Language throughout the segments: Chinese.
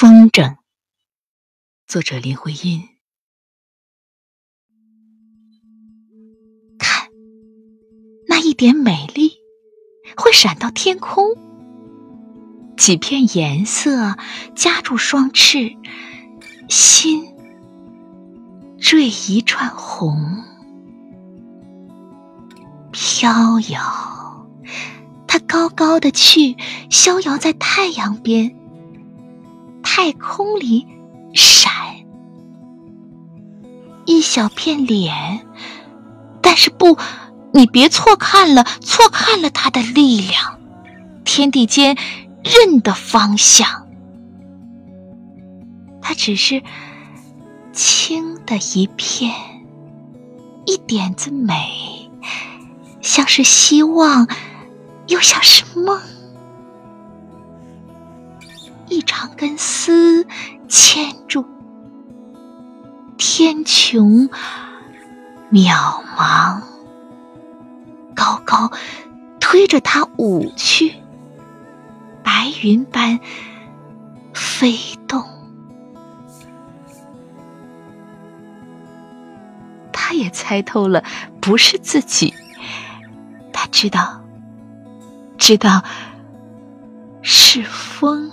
风筝，作者林徽因。看，那一点美丽会闪到天空，几片颜色夹住双翅，心缀一串红，飘摇，它高高的去，逍遥在太阳边。太空里闪一小片脸，但是不，你别错看了，错看了它的力量，天地间任的方向，它只是轻的一片，一点子美，像是希望，又像是梦。一长根丝牵住，天穹渺茫，高高推着它舞去，白云般飞动。他也猜透了，不是自己，他知道，知道是风。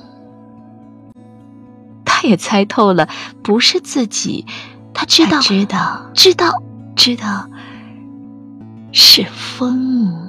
他也猜透了，不是自己，他知道，知道，知道，知道，是风。